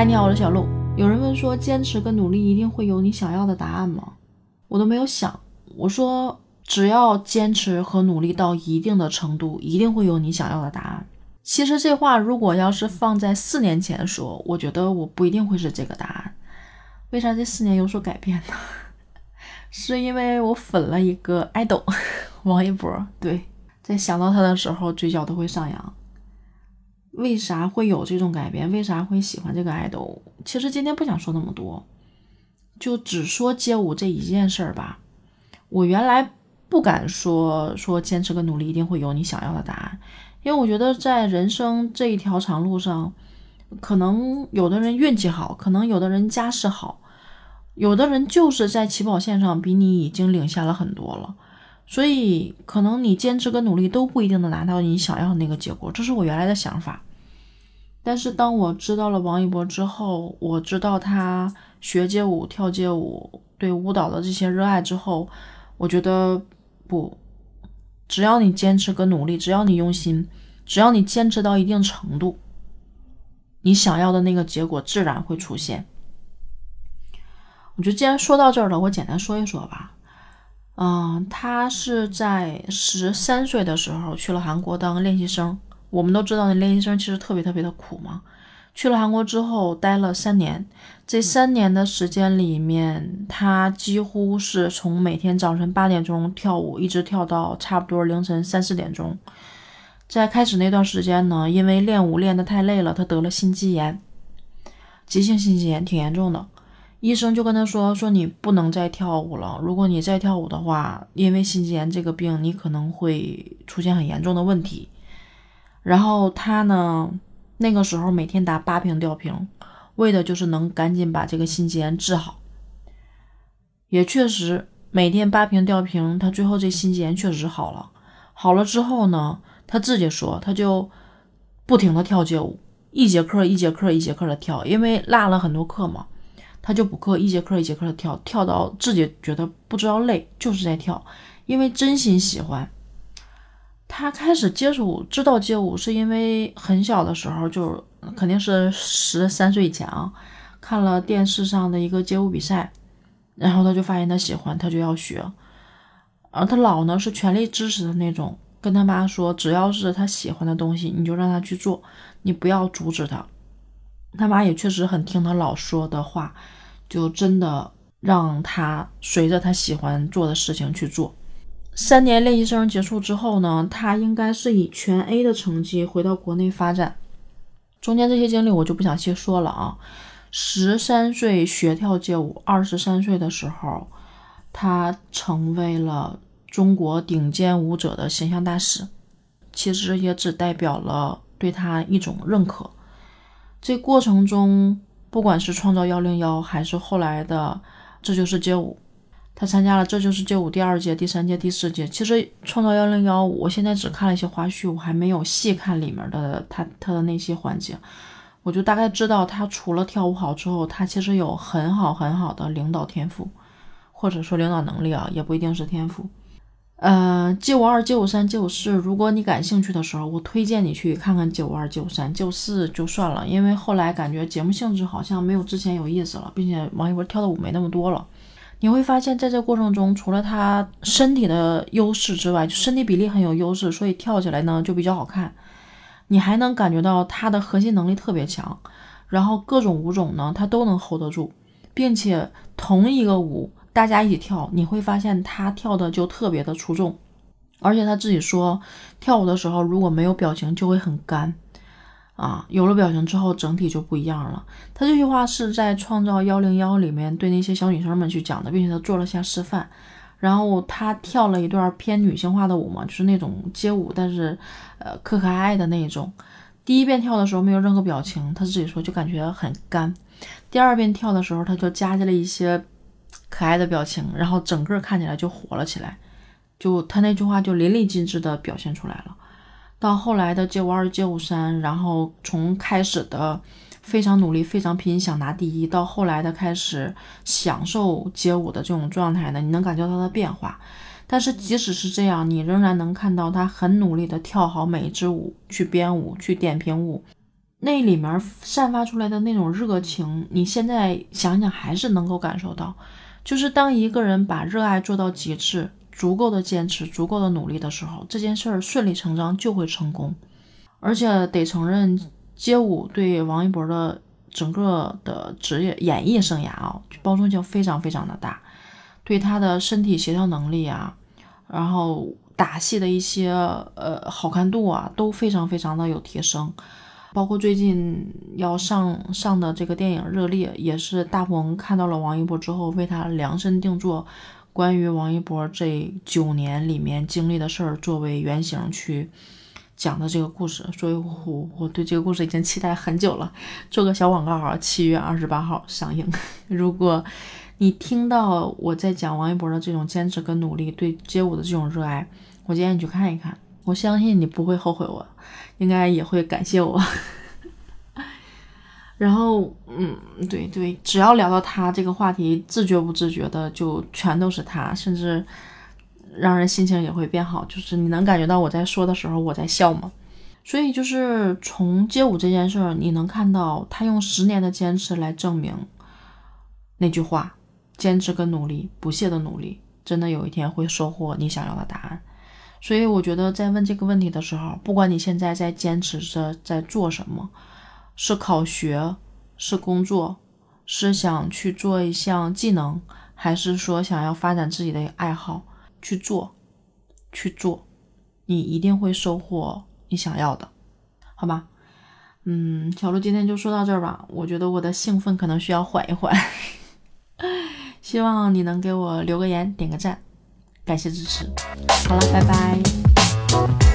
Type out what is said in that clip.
嗨，你好，我是小鹿。有人问说，坚持跟努力一定会有你想要的答案吗？我都没有想。我说，只要坚持和努力到一定的程度，一定会有你想要的答案。其实这话如果要是放在四年前说，我觉得我不一定会是这个答案。为啥这四年有所改变呢？是因为我粉了一个爱豆 王一博，对，在想到他的时候，嘴角都会上扬。为啥会有这种改变？为啥会喜欢这个爱豆？其实今天不想说那么多，就只说街舞这一件事儿吧。我原来不敢说说坚持跟努力一定会有你想要的答案，因为我觉得在人生这一条长路上，可能有的人运气好，可能有的人家世好。有的人就是在起跑线上比你已经领先了很多了，所以可能你坚持跟努力都不一定能拿到你想要的那个结果，这是我原来的想法。但是当我知道了王一博之后，我知道他学街舞、跳街舞、对舞蹈的这些热爱之后，我觉得不，只要你坚持跟努力，只要你用心，只要你坚持到一定程度，你想要的那个结果自然会出现。我觉得既然说到这儿了，我简单说一说吧。嗯，他是在十三岁的时候去了韩国当练习生。我们都知道，那练习生其实特别特别的苦嘛。去了韩国之后，待了三年。这三年的时间里面，他几乎是从每天早晨八点钟跳舞，一直跳到差不多凌晨三四点钟。在开始那段时间呢，因为练舞练得太累了，他得了心肌炎，急性心肌炎，挺严重的。医生就跟他说：“说你不能再跳舞了，如果你再跳舞的话，因为心肌炎这个病，你可能会出现很严重的问题。”然后他呢，那个时候每天打八瓶吊瓶，为的就是能赶紧把这个心肌炎治好。也确实，每天八瓶吊瓶，他最后这心肌炎确实好了。好了之后呢，他自己说，他就不停的跳街舞，一节课一节课一节课的跳，因为落了很多课嘛。他就补课，一节课一节课的跳，跳到自己觉得不知道累，就是在跳，因为真心喜欢。他开始接触、知道街舞，是因为很小的时候，就肯定是十三岁以前啊，看了电视上的一个街舞比赛，然后他就发现他喜欢，他就要学。而他老呢是全力支持的那种，跟他妈说，只要是他喜欢的东西，你就让他去做，你不要阻止他。他妈也确实很听他老说的话，就真的让他随着他喜欢做的事情去做。三年练习生结束之后呢，他应该是以全 A 的成绩回到国内发展。中间这些经历我就不想细说了啊。十三岁学跳街舞，二十三岁的时候，他成为了中国顶尖舞者的形象大使。其实也只代表了对他一种认可。这过程中，不管是创造幺零幺，还是后来的这就是街舞，他参加了这就是街舞第二届、第三届、第四届。其实创造幺零幺，我现在只看了一些花絮，我还没有细看里面的他他的那些环节，我就大概知道他除了跳舞好之后，他其实有很好很好的领导天赋，或者说领导能力啊，也不一定是天赋。呃，街舞二、街舞三、街舞四，如果你感兴趣的时候，我推荐你去看看街舞二、街舞三、街舞四就算了，因为后来感觉节目性质好像没有之前有意思了，并且王一博跳的舞没那么多了。你会发现在这过程中，除了他身体的优势之外，就身体比例很有优势，所以跳起来呢就比较好看。你还能感觉到他的核心能力特别强，然后各种舞种呢他都能 hold 得住，并且同一个舞。大家一起跳，你会发现他跳的就特别的出众，而且他自己说，跳舞的时候如果没有表情就会很干，啊，有了表情之后整体就不一样了。他这句话是在《创造幺零幺》里面对那些小女生们去讲的，并且他做了下示范。然后他跳了一段偏女性化的舞嘛，就是那种街舞，但是呃可可爱爱的那种。第一遍跳的时候没有任何表情，他自己说就感觉很干。第二遍跳的时候他就加进了一些。可爱的表情，然后整个看起来就火了起来，就他那句话就淋漓尽致的表现出来了。到后来的街舞二、街舞三，然后从开始的非常努力、非常拼想拿第一，到后来的开始享受街舞的这种状态呢，你能感觉到他的变化。但是即使是这样，你仍然能看到他很努力的跳好每一支舞，去编舞、去点评舞。那里面散发出来的那种热情，你现在想想还是能够感受到。就是当一个人把热爱做到极致，足够的坚持，足够的努力的时候，这件事儿顺理成章就会成功。而且得承认，街舞对王一博的整个的职业演艺生涯啊，包容性非常非常的大，对他的身体协调能力啊，然后打戏的一些呃好看度啊，都非常非常的有提升。包括最近要上上的这个电影《热烈》，也是大鹏看到了王一博之后，为他量身定做关于王一博这九年里面经历的事儿作为原型去讲的这个故事。所以，我我对这个故事已经期待很久了。做个小广告啊，七月二十八号上映。如果你听到我在讲王一博的这种坚持跟努力，对街舞的这种热爱，我建议你去看一看。我相信你不会后悔，我应该也会感谢我。然后，嗯，对对，只要聊到他这个话题，自觉不自觉的就全都是他，甚至让人心情也会变好。就是你能感觉到我在说的时候我在笑吗？所以就是从街舞这件事儿，你能看到他用十年的坚持来证明那句话：坚持跟努力，不懈的努力，真的有一天会收获你想要的答案。所以我觉得，在问这个问题的时候，不管你现在在坚持着在做什么，是考学，是工作，是想去做一项技能，还是说想要发展自己的爱好，去做，去做，你一定会收获你想要的，好吧？嗯，小鹿今天就说到这儿吧。我觉得我的兴奋可能需要缓一缓，希望你能给我留个言，点个赞。感谢支持，好了，拜拜。